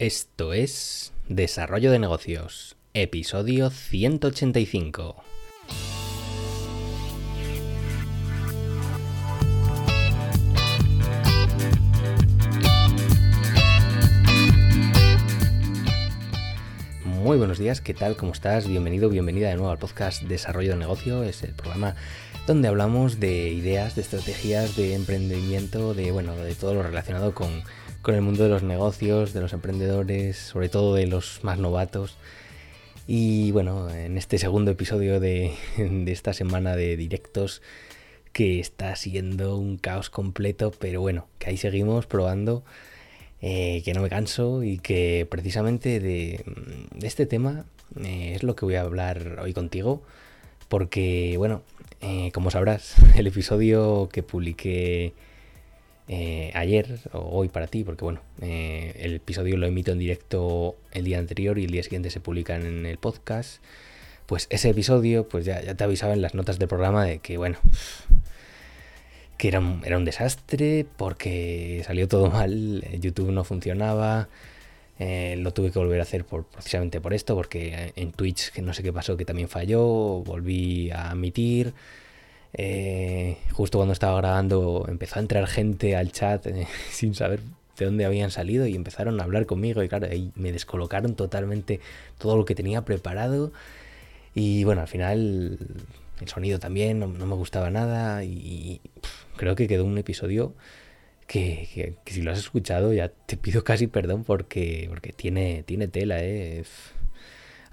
Esto es Desarrollo de Negocios, episodio 185. Muy buenos días, ¿qué tal? ¿Cómo estás? Bienvenido, bienvenida de nuevo al podcast Desarrollo de Negocio. Es el programa donde hablamos de ideas, de estrategias, de emprendimiento, de bueno, de todo lo relacionado con, con el mundo de los negocios, de los emprendedores, sobre todo de los más novatos. Y bueno, en este segundo episodio de, de esta semana de directos, que está siendo un caos completo, pero bueno, que ahí seguimos probando eh, que no me canso y que precisamente de, este tema eh, es lo que voy a hablar hoy contigo. Porque, bueno, eh, como sabrás, el episodio que publiqué ayer o hoy para ti, porque bueno, el episodio lo emito en directo el día anterior y el día siguiente se publica en el podcast. Pues ese episodio, pues ya, ya te avisaba en las notas del programa de que, bueno, que era un, era un desastre porque salió todo mal, YouTube no funcionaba, eh, lo tuve que volver a hacer por, precisamente por esto, porque en Twitch, que no sé qué pasó, que también falló, volví a emitir. Eh, justo cuando estaba grabando empezó a entrar gente al chat eh, sin saber de dónde habían salido y empezaron a hablar conmigo y claro, ahí me descolocaron totalmente todo lo que tenía preparado y bueno, al final el sonido también no, me gustaba nada y creo que quedó un episodio que, si lo has escuchado ya te pido casi perdón porque, porque tiene, tiene tela, ¿eh?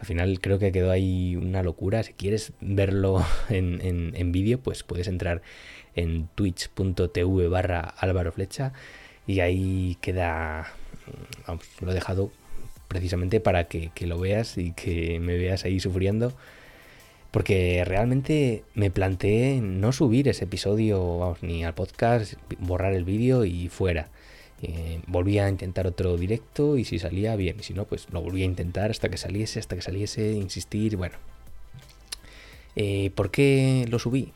Al final creo que quedó ahí una locura. Si quieres verlo en, en, vídeo, pues puedes entrar en twitch.tv barra y ahí queda, lo he dejado precisamente para que, que lo veas y que me veas ahí sufriendo porque realmente me planteé no subir ese episodio, vamos, ni al podcast, borrar el vídeo y fuera. Eh, volví a intentar otro directo y si salía bien, y si no, pues lo volví a intentar hasta que saliese, hasta que saliese, insistir, bueno. Eh, ¿Por qué lo subí?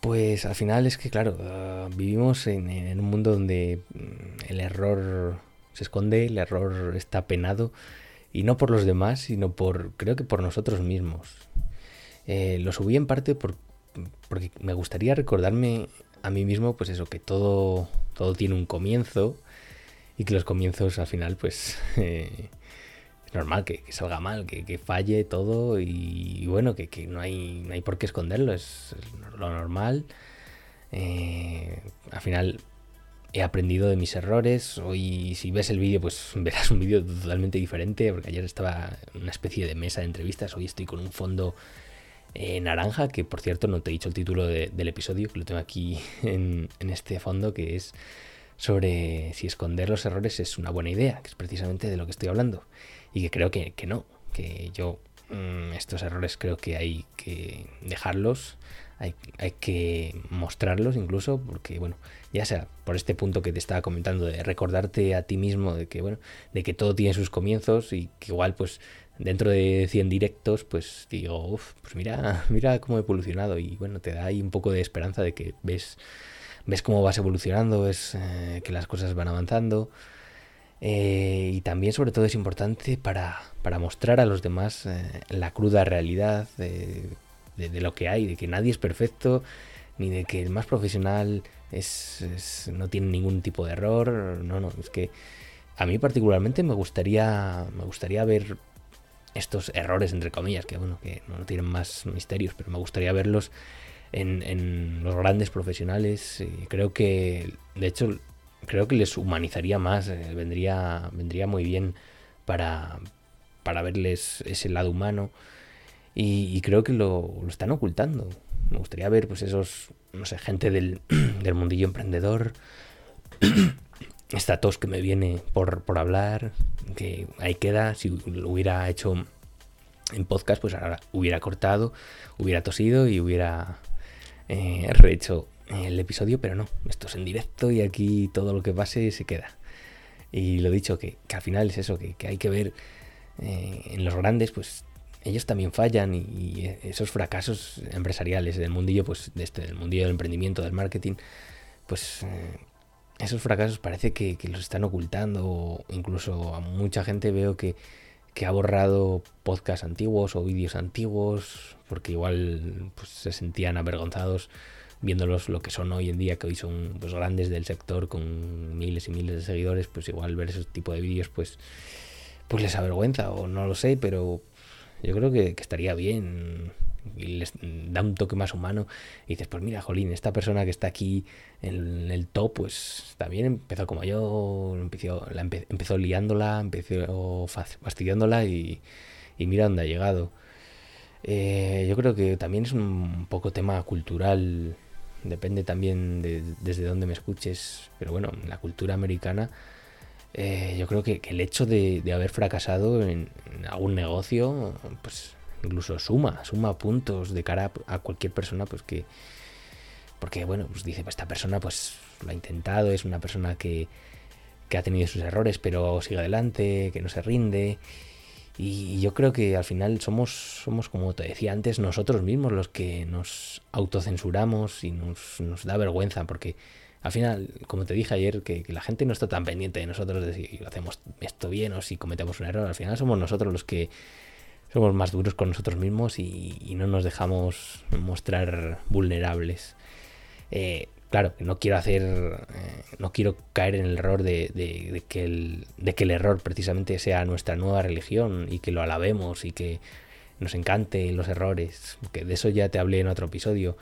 Pues al final es que, claro, ah, vivimos en, en, un mundo donde mm, el error se esconde, el error está penado, y no por los demás, sino por, creo que por nosotros mismos. Eh, lo subí en parte por, porque me gustaría recordarme a mí mismo, pues eso, que todo, todo tiene un comienzo y que los comienzos al final, pues eh, es normal que, salga mal, que, falle todo y, bueno, que, no, hay, no hay por qué esconderlo, es, lo normal. Eh, al final he aprendido de mis errores. Hoy, si ves el vídeo, pues verás un vídeo totalmente diferente, porque ayer estaba una especie de mesa de entrevistas. Hoy estoy con un fondo eh, naranja, que por cierto no te he dicho el título del episodio, que lo tengo aquí en, este fondo, que es sobre si esconder los errores es una buena idea, que es precisamente de lo que estoy hablando. Y que creo que, no, que yo mm, estos errores creo que hay que dejarlos, hay, que mostrarlos incluso, porque bueno, ya sea por este punto que te estaba comentando de recordarte a ti mismo de que bueno, de que todo tiene sus comienzos y que igual pues dentro de 100 directos, pues digo, uff, pues mira, mira cómo he evolucionado y bueno, te da ahí un poco de esperanza de que ves, ves cómo vas evolucionando, ves eh, que las cosas van avanzando. Eh, y también sobre todo es importante para, para mostrar a los demás eh, la cruda realidad de, lo que hay, de que nadie es perfecto, ni de que el más profesional es, no tiene ningún tipo de error. No, no, es que a mí particularmente me gustaría, me gustaría ver estos errores, entre comillas, que bueno, que no tienen más misterios, pero me gustaría verlos en, los grandes profesionales. Creo que, de hecho, creo que les humanizaría más, eh, vendría, vendría muy bien para, para verles ese lado humano. Y, creo que lo, están ocultando. Me gustaría ver, pues, esos, no sé, gente del, del mundillo emprendedor. esta tos que me viene por, por hablar, que ahí queda, si lo hubiera hecho en podcast, pues ahora hubiera cortado, hubiera tosido y hubiera eh, rehecho el episodio, pero no, esto es en directo y aquí todo lo que pase se queda. Y lo dicho, que, al final es eso, que, hay que ver eh, en los grandes, pues ellos también fallan y, esos fracasos empresariales del mundillo, pues de este, del mundillo del emprendimiento, del marketing, pues eh, esos fracasos parece que, los están ocultando, incluso a mucha gente veo que, ha borrado podcasts antiguos o vídeos antiguos, porque igual pues, se sentían avergonzados viéndolos lo que son hoy en día, que hoy son pues, grandes del sector con miles y miles de seguidores, pues igual ver ese tipo de vídeos pues, pues les avergüenza o no lo sé, pero yo creo que, estaría bien y les da un toque más humano y dices, pues mira, Jolín, esta persona que está aquí en el top, pues también empezó como yo, empezó, la empezó liándola, empezó fastidiándola y, y mira dónde ha llegado. Eh, yo creo que también es un poco tema cultural, depende también de desde dónde me escuches, pero bueno, la cultura americana eh, yo creo que, el hecho de, haber fracasado en, algún negocio, pues incluso suma, suma puntos de cara a, cualquier persona, pues que, porque bueno, pues dice, pues esta persona pues lo ha intentado, es una persona que, que ha tenido sus errores, pero sigue adelante, que no se rinde. Y yo creo que al final somos, somos, como te decía antes, nosotros mismos los que nos autocensuramos y nos, da vergüenza, porque al final, como te dije ayer, que, la gente no está tan pendiente de nosotros de si hacemos esto bien o si cometemos un error. Al final somos nosotros los que somos más duros con nosotros mismos y, no nos dejamos mostrar vulnerables. Eh, claro, no quiero hacer, eh, no quiero caer en el error de, que el, de que el error precisamente sea nuestra nueva religión y que lo alabemos y que nos encante los errores, que de eso ya te hablé en otro episodio.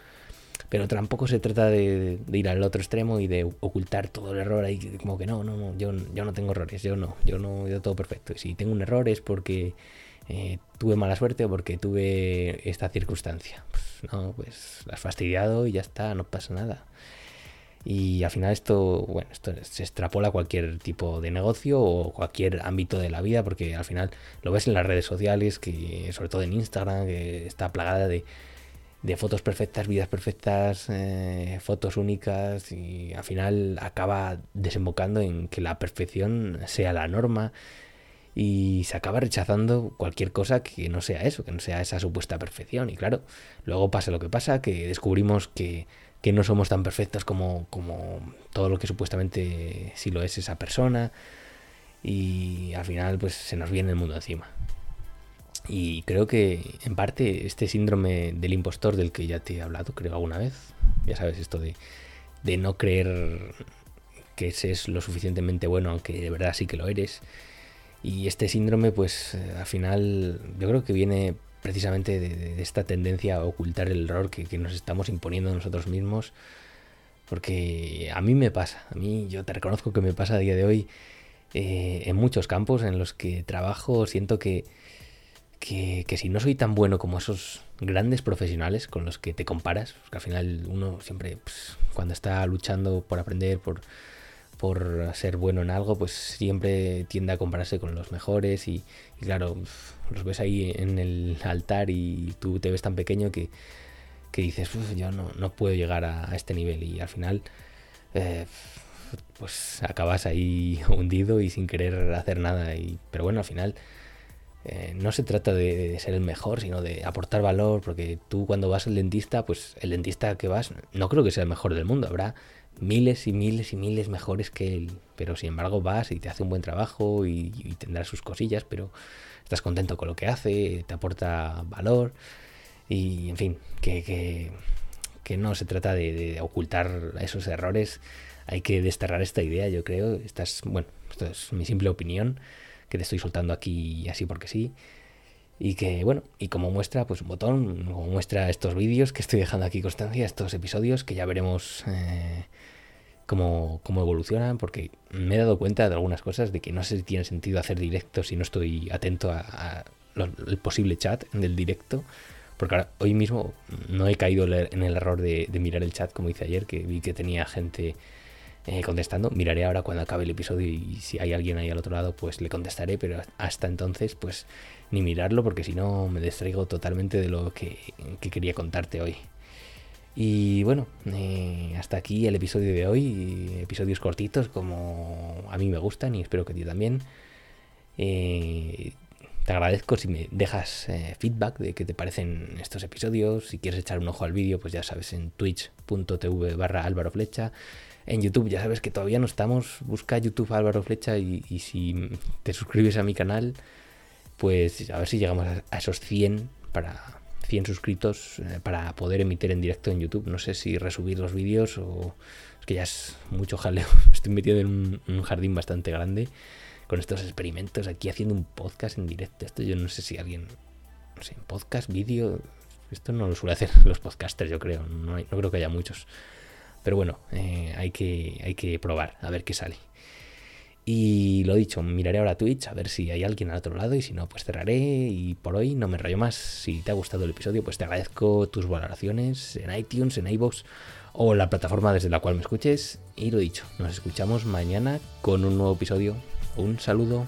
Pero tampoco se trata de, ir al otro extremo y de ocultar todo el error ahí, como que no, no, no, yo, yo no tengo errores, yo no, yo no, yo todo perfecto. Y si tengo un error es porque eh, tuve mala suerte o porque tuve esta circunstancia. Pues no, pues la has fastidiado y ya está, no pasa nada. Y al final esto, bueno, esto se extrapola a cualquier tipo de negocio o cualquier ámbito de la vida, porque al final lo ves en las redes sociales, que sobre todo en Instagram, que está plagada de de fotos perfectas, vidas perfectas, eh, fotos únicas y al final acaba desembocando en que la perfección sea la norma y se acaba rechazando cualquier cosa que no sea eso, que no sea esa supuesta perfección. Y claro, luego pasa lo que pasa, que descubrimos que, que no somos tan perfectos como, como todo lo que supuestamente sí lo es esa persona y al final pues se nos viene el mundo encima. Y creo que en parte este síndrome del impostor del que ya te he hablado, creo alguna vez, ya sabes, esto de, de no creer que es lo suficientemente bueno, aunque de verdad sí que lo eres. Y este síndrome, pues eh, al final, yo creo que viene precisamente de, esta tendencia a ocultar el error que, nos estamos imponiendo nosotros mismos. Porque a mí me pasa, a mí yo te reconozco que me pasa a día de hoy eh, en muchos campos en los que trabajo, siento que que, si no soy tan bueno como esos grandes profesionales con los que te comparas, porque al final uno siempre, pues, cuando está luchando por aprender, por, por ser bueno en algo, pues siempre tiende a compararse con los mejores y, claro, los ves ahí en el altar y tú te ves tan pequeño que, dices, yo no, no, puedo llegar a, este nivel y al final... Eh, pues acabas ahí hundido y sin querer hacer nada. Y pero bueno al final eh, no se trata de, ser el mejor, sino de aportar valor, porque tú cuando vas al dentista, pues el dentista que vas no creo que sea el mejor del mundo, habrá miles y miles y miles mejores que él, pero sin embargo vas y te hace un buen trabajo y, tendrá sus cosillas, pero estás contento con lo que hace, te aporta valor. Y en fin, que, que, no se trata de, ocultar esos errores, hay que desterrar esta idea, yo creo, esta bueno, esto es mi simple opinión que te estoy soltando aquí así porque sí. Y que, bueno, y como muestra, pues un botón, como muestra estos vídeos que estoy dejando aquí constancia, estos episodios, que ya veremos eh, cómo, cómo, evolucionan, porque me he dado cuenta de algunas cosas, de que no sé si tiene sentido hacer directo si no estoy atento a, el posible chat del directo. Porque ahora, hoy mismo no he caído en el error de mirar el chat como hice ayer, que vi que tenía gente eh, contestando. Miraré ahora cuando acabe el episodio y si hay alguien ahí al otro lado, pues le contestaré, pero hasta entonces, pues ni mirarlo porque si no me distraigo totalmente de lo que, quería contarte hoy. Y bueno, eh, hasta aquí el episodio de hoy. Episodios cortitos como a mí me gustan y espero que a ti también. Eh, te agradezco si me dejas feedback de qué te parecen estos episodios. Si quieres echar un ojo al vídeo, pues ya sabes, en twitch.tv barra Flecha en YouTube. Ya sabes que todavía no estamos. Busca YouTube Álvaro Flecha y, si te suscribes a mi canal, pues a ver si llegamos a esos 100 para 100 suscritos eh, para poder emitir en directo en YouTube. No sé si resubir los vídeos o es que ya es mucho jaleo. Estoy metido en un, jardín bastante grande con estos experimentos aquí haciendo un podcast en directo. Esto yo no sé si alguien, no sé, podcast, vídeo, esto no lo suele hacer los podcasters, yo creo. No, no creo que haya muchos. Pero bueno, eh, hay, que, hay que probar, a ver qué sale. Y lo dicho, miraré ahora Twitch a ver si hay alguien al otro lado y si no, pues cerraré. Y por hoy no me rayo más. Si te ha gustado el episodio, pues te agradezco tus valoraciones en iTunes, en iVoox o la plataforma desde la cual me escuches. Y lo dicho, nos escuchamos mañana con un nuevo episodio. Un saludo.